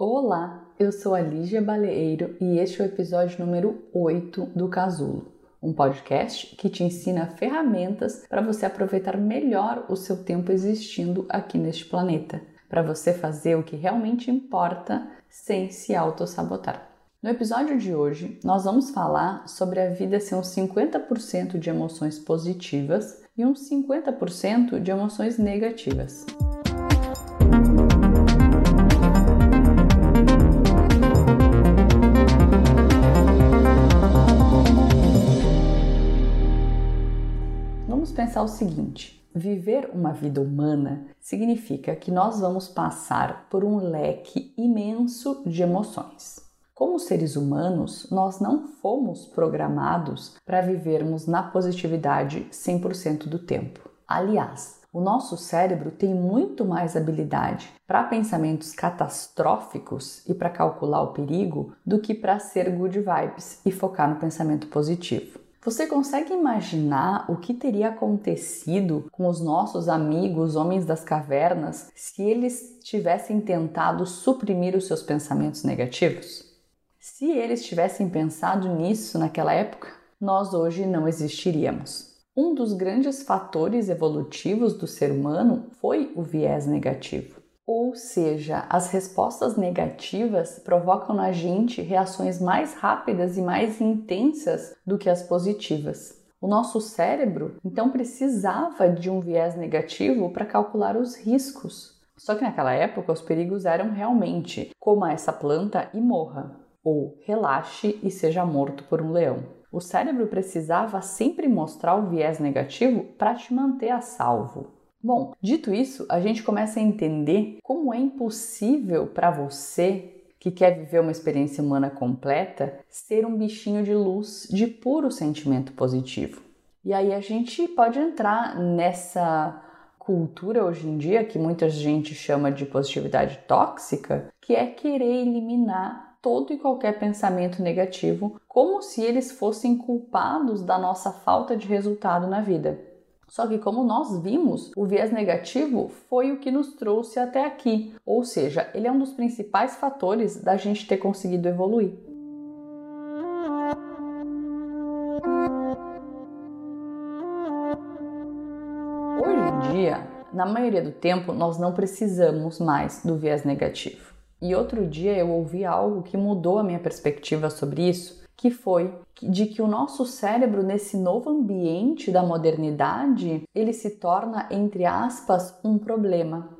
Olá, eu sou a Lígia Baleeiro e este é o episódio número 8 do Casulo, um podcast que te ensina ferramentas para você aproveitar melhor o seu tempo existindo aqui neste planeta, para você fazer o que realmente importa sem se autossabotar. No episódio de hoje, nós vamos falar sobre a vida ser uns 50% de emoções positivas e uns 50% de emoções negativas. Pensar o seguinte: viver uma vida humana significa que nós vamos passar por um leque imenso de emoções. Como seres humanos, nós não fomos programados para vivermos na positividade 100% do tempo. Aliás, o nosso cérebro tem muito mais habilidade para pensamentos catastróficos e para calcular o perigo do que para ser good vibes e focar no pensamento positivo. Você consegue imaginar o que teria acontecido com os nossos amigos homens das cavernas se eles tivessem tentado suprimir os seus pensamentos negativos? Se eles tivessem pensado nisso naquela época, nós hoje não existiríamos. Um dos grandes fatores evolutivos do ser humano foi o viés negativo. Ou seja, as respostas negativas provocam na gente reações mais rápidas e mais intensas do que as positivas. O nosso cérebro então precisava de um viés negativo para calcular os riscos. Só que naquela época os perigos eram realmente coma essa planta e morra, ou relaxe e seja morto por um leão. O cérebro precisava sempre mostrar o viés negativo para te manter a salvo. Bom, dito isso, a gente começa a entender como é impossível para você que quer viver uma experiência humana completa ser um bichinho de luz de puro sentimento positivo. E aí a gente pode entrar nessa cultura hoje em dia que muita gente chama de positividade tóxica, que é querer eliminar todo e qualquer pensamento negativo, como se eles fossem culpados da nossa falta de resultado na vida. Só que, como nós vimos, o viés negativo foi o que nos trouxe até aqui, ou seja, ele é um dos principais fatores da gente ter conseguido evoluir. Hoje em dia, na maioria do tempo, nós não precisamos mais do viés negativo. E outro dia eu ouvi algo que mudou a minha perspectiva sobre isso, que foi de que o nosso cérebro nesse novo ambiente da modernidade, ele se torna entre aspas um problema.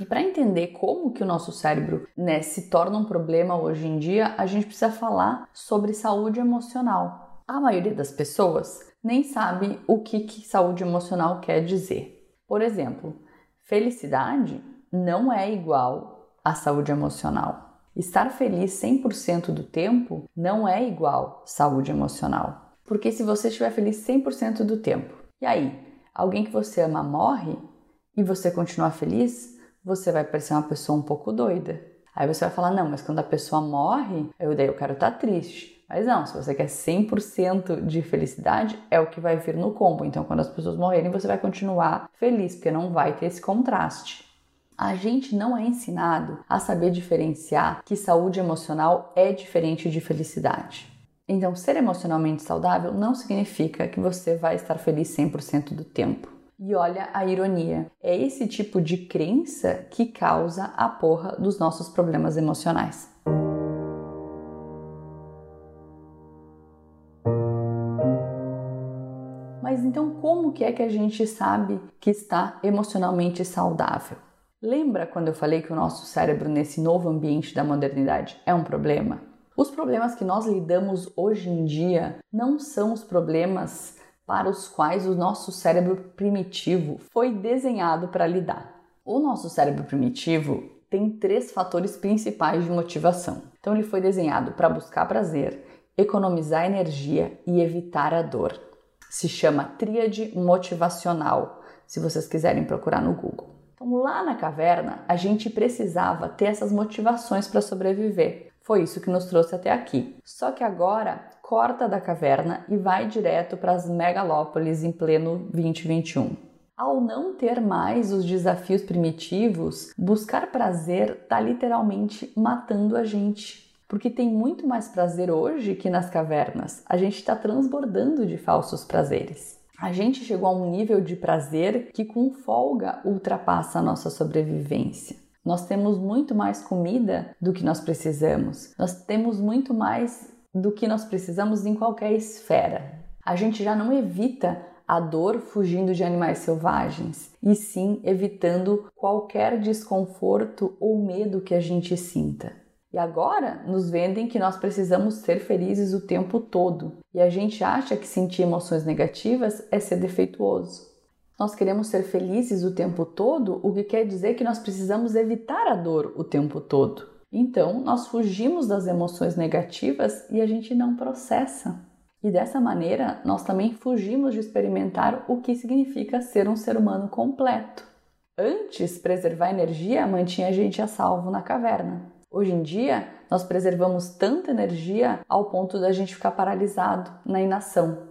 E para entender como que o nosso cérebro né, se torna um problema hoje em dia, a gente precisa falar sobre saúde emocional. A maioria das pessoas nem sabe o que, que saúde emocional quer dizer. Por exemplo, felicidade não é igual a saúde emocional. Estar feliz 100% do tempo não é igual saúde emocional. Porque se você estiver feliz 100% do tempo, e aí, alguém que você ama morre e você continuar feliz, você vai parecer uma pessoa um pouco doida. Aí você vai falar: "Não, mas quando a pessoa morre, eu daí eu quero estar tá triste". Mas não, se você quer 100% de felicidade, é o que vai vir no combo. Então, quando as pessoas morrerem, você vai continuar feliz, porque não vai ter esse contraste a gente não é ensinado a saber diferenciar que saúde emocional é diferente de felicidade. Então, ser emocionalmente saudável não significa que você vai estar feliz 100% do tempo. E olha a ironia: é esse tipo de crença que causa a porra dos nossos problemas emocionais. Mas então, como que é que a gente sabe que está emocionalmente saudável? Lembra quando eu falei que o nosso cérebro nesse novo ambiente da modernidade é um problema? Os problemas que nós lidamos hoje em dia não são os problemas para os quais o nosso cérebro primitivo foi desenhado para lidar. O nosso cérebro primitivo tem três fatores principais de motivação. Então ele foi desenhado para buscar prazer, economizar energia e evitar a dor. Se chama tríade motivacional, se vocês quiserem procurar no Google. Então, lá na caverna, a gente precisava ter essas motivações para sobreviver. Foi isso que nos trouxe até aqui. Só que agora corta da caverna e vai direto para as megalópolis em pleno 2021. Ao não ter mais os desafios primitivos, buscar prazer está literalmente matando a gente. Porque tem muito mais prazer hoje que nas cavernas. A gente está transbordando de falsos prazeres. A gente chegou a um nível de prazer que, com folga, ultrapassa a nossa sobrevivência. Nós temos muito mais comida do que nós precisamos. Nós temos muito mais do que nós precisamos em qualquer esfera. A gente já não evita a dor fugindo de animais selvagens, e sim evitando qualquer desconforto ou medo que a gente sinta. E agora nos vendem que nós precisamos ser felizes o tempo todo, e a gente acha que sentir emoções negativas é ser defeituoso. Nós queremos ser felizes o tempo todo, o que quer dizer que nós precisamos evitar a dor o tempo todo. Então, nós fugimos das emoções negativas e a gente não processa. E dessa maneira, nós também fugimos de experimentar o que significa ser um ser humano completo. Antes, preservar energia mantinha a gente a salvo na caverna. Hoje em dia, nós preservamos tanta energia ao ponto da gente ficar paralisado na inação.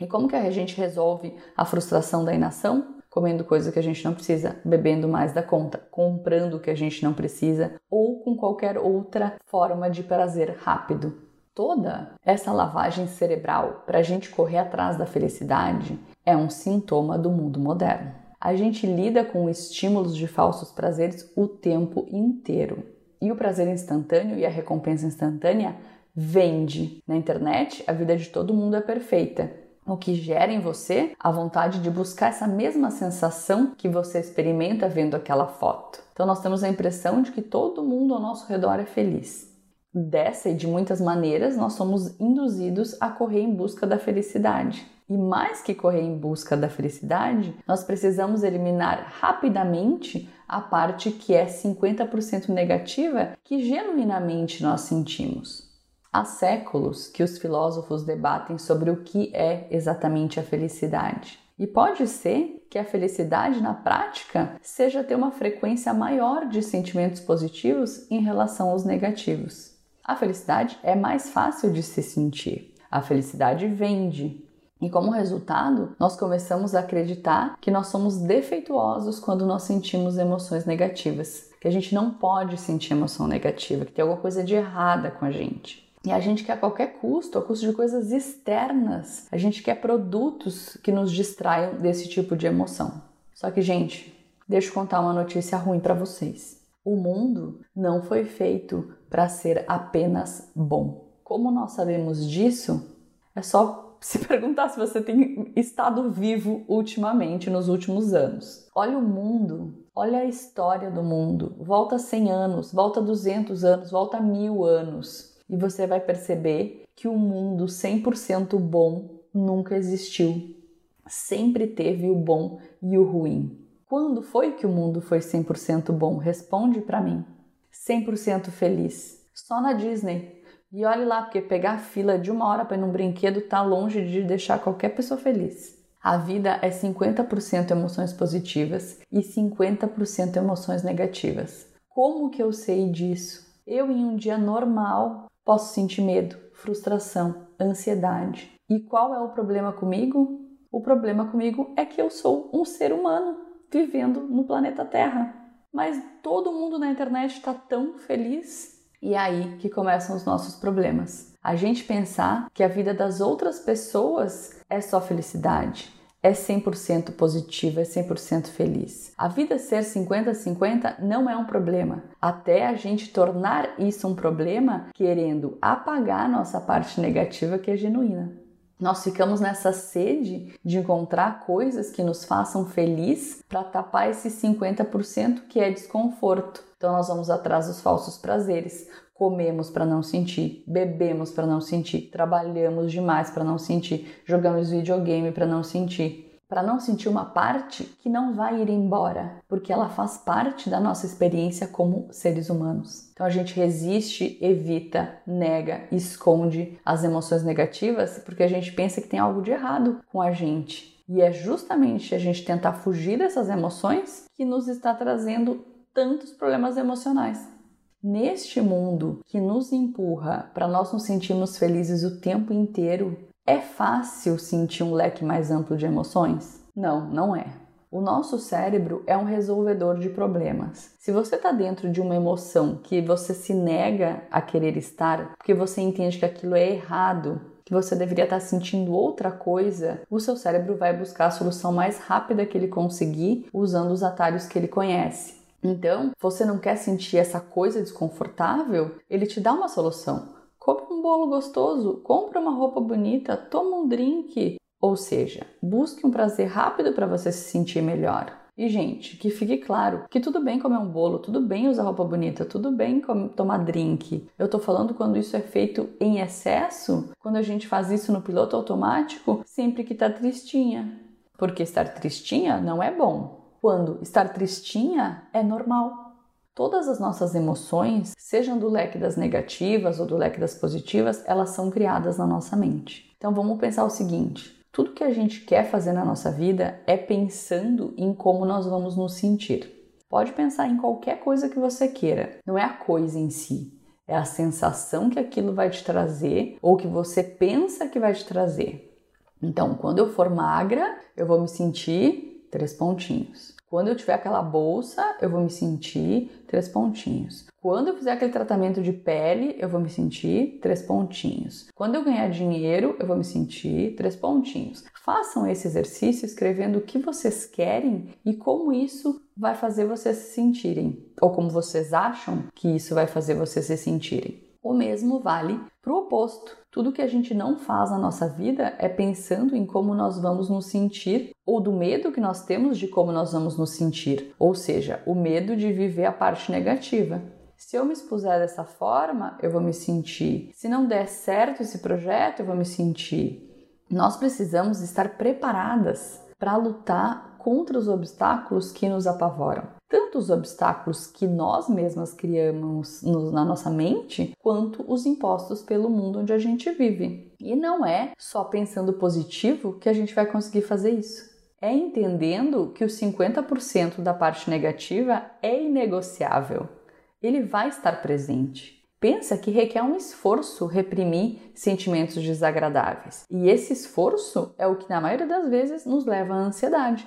E como que a gente resolve a frustração da inação? Comendo coisa que a gente não precisa, bebendo mais da conta, comprando o que a gente não precisa ou com qualquer outra forma de prazer rápido. Toda essa lavagem cerebral para a gente correr atrás da felicidade é um sintoma do mundo moderno. A gente lida com estímulos de falsos prazeres o tempo inteiro e o prazer instantâneo e a recompensa instantânea vende. Na internet, a vida de todo mundo é perfeita. O que gera em você a vontade de buscar essa mesma sensação que você experimenta vendo aquela foto. Então, nós temos a impressão de que todo mundo ao nosso redor é feliz. Dessa e de muitas maneiras, nós somos induzidos a correr em busca da felicidade. E mais que correr em busca da felicidade, nós precisamos eliminar rapidamente a parte que é 50% negativa que genuinamente nós sentimos. Há séculos que os filósofos debatem sobre o que é exatamente a felicidade. E pode ser que a felicidade na prática seja ter uma frequência maior de sentimentos positivos em relação aos negativos. A felicidade é mais fácil de se sentir. A felicidade vende, e como resultado, nós começamos a acreditar que nós somos defeituosos quando nós sentimos emoções negativas, que a gente não pode sentir emoção negativa, que tem alguma coisa de errada com a gente. E a gente quer a qualquer custo, a custo de coisas externas. A gente quer produtos que nos distraiam desse tipo de emoção. Só que, gente, deixa eu contar uma notícia ruim para vocês. O mundo não foi feito para ser apenas bom. Como nós sabemos disso? É só se perguntar se você tem estado vivo ultimamente, nos últimos anos. Olha o mundo, olha a história do mundo. Volta 100 anos, volta 200 anos, volta mil anos. E você vai perceber que o mundo 100% bom nunca existiu. Sempre teve o bom e o ruim. Quando foi que o mundo foi 100% bom? Responde para mim. 100% feliz. Só na Disney. E olhe lá, porque pegar fila de uma hora para ir num brinquedo tá longe de deixar qualquer pessoa feliz. A vida é 50% emoções positivas e 50% emoções negativas. Como que eu sei disso? Eu, em um dia normal, posso sentir medo, frustração, ansiedade. E qual é o problema comigo? O problema comigo é que eu sou um ser humano vivendo no planeta Terra. Mas todo mundo na internet está tão feliz e é aí que começam os nossos problemas. A gente pensar que a vida das outras pessoas é só felicidade, é 100% positiva, é 100% feliz. A vida ser 50-50 não é um problema, até a gente tornar isso um problema querendo apagar a nossa parte negativa que é genuína. Nós ficamos nessa sede de encontrar coisas que nos façam feliz para tapar esse 50% que é desconforto. Então nós vamos atrás dos falsos prazeres. Comemos para não sentir, bebemos para não sentir, trabalhamos demais para não sentir, jogamos videogame para não sentir. Para não sentir uma parte que não vai ir embora, porque ela faz parte da nossa experiência como seres humanos. Então a gente resiste, evita, nega, esconde as emoções negativas porque a gente pensa que tem algo de errado com a gente. E é justamente a gente tentar fugir dessas emoções que nos está trazendo tantos problemas emocionais. Neste mundo que nos empurra para nós nos sentirmos felizes o tempo inteiro, é fácil sentir um leque mais amplo de emoções? Não, não é. O nosso cérebro é um resolvedor de problemas. Se você está dentro de uma emoção que você se nega a querer estar, porque você entende que aquilo é errado, que você deveria estar sentindo outra coisa, o seu cérebro vai buscar a solução mais rápida que ele conseguir usando os atalhos que ele conhece. Então, você não quer sentir essa coisa desconfortável? Ele te dá uma solução. Compre um bolo gostoso, compra uma roupa bonita, toma um drink. Ou seja, busque um prazer rápido para você se sentir melhor. E, gente, que fique claro que tudo bem comer um bolo, tudo bem usar roupa bonita, tudo bem tomar drink. Eu tô falando quando isso é feito em excesso, quando a gente faz isso no piloto automático, sempre que tá tristinha. Porque estar tristinha não é bom. Quando estar tristinha é normal. Todas as nossas emoções, sejam do leque das negativas ou do leque das positivas, elas são criadas na nossa mente. Então vamos pensar o seguinte: tudo que a gente quer fazer na nossa vida é pensando em como nós vamos nos sentir. Pode pensar em qualquer coisa que você queira, não é a coisa em si, é a sensação que aquilo vai te trazer ou que você pensa que vai te trazer. Então, quando eu for magra, eu vou me sentir três pontinhos. Quando eu tiver aquela bolsa, eu vou me sentir três pontinhos. Quando eu fizer aquele tratamento de pele, eu vou me sentir três pontinhos. Quando eu ganhar dinheiro, eu vou me sentir três pontinhos. Façam esse exercício escrevendo o que vocês querem e como isso vai fazer vocês se sentirem, ou como vocês acham que isso vai fazer vocês se sentirem. O mesmo vale para o oposto. Tudo que a gente não faz na nossa vida é pensando em como nós vamos nos sentir ou do medo que nós temos de como nós vamos nos sentir, ou seja, o medo de viver a parte negativa. Se eu me expuser dessa forma, eu vou me sentir. Se não der certo esse projeto, eu vou me sentir. Nós precisamos estar preparadas para lutar contra os obstáculos que nos apavoram tanto os obstáculos que nós mesmas criamos no, na nossa mente, quanto os impostos pelo mundo onde a gente vive. E não é só pensando positivo que a gente vai conseguir fazer isso. É entendendo que os 50% da parte negativa é inegociável. Ele vai estar presente. Pensa que requer um esforço reprimir sentimentos desagradáveis. E esse esforço é o que, na maioria das vezes, nos leva à ansiedade.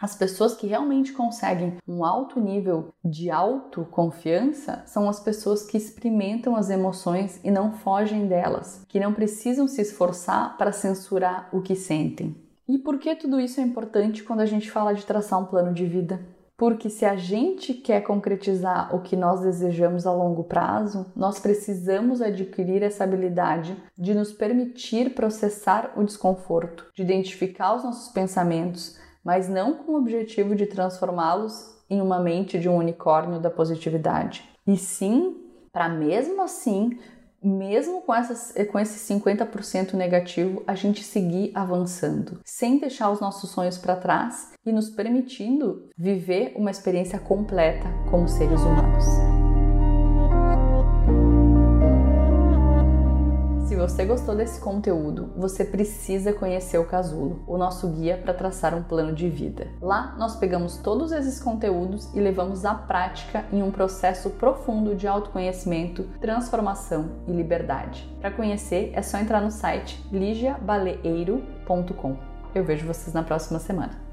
As pessoas que realmente conseguem um alto nível de autoconfiança são as pessoas que experimentam as emoções e não fogem delas, que não precisam se esforçar para censurar o que sentem. E por que tudo isso é importante quando a gente fala de traçar um plano de vida? Porque se a gente quer concretizar o que nós desejamos a longo prazo, nós precisamos adquirir essa habilidade de nos permitir processar o desconforto, de identificar os nossos pensamentos, mas não com o objetivo de transformá-los em uma mente de um unicórnio da positividade, e sim para mesmo assim, mesmo com, essas, com esse 50% negativo, a gente seguir avançando, sem deixar os nossos sonhos para trás e nos permitindo viver uma experiência completa como seres humanos. Você gostou desse conteúdo, você precisa conhecer o Casulo, o nosso guia para traçar um plano de vida. Lá nós pegamos todos esses conteúdos e levamos à prática em um processo profundo de autoconhecimento, transformação e liberdade. Para conhecer é só entrar no site ligiabaleeiro.com. Eu vejo vocês na próxima semana.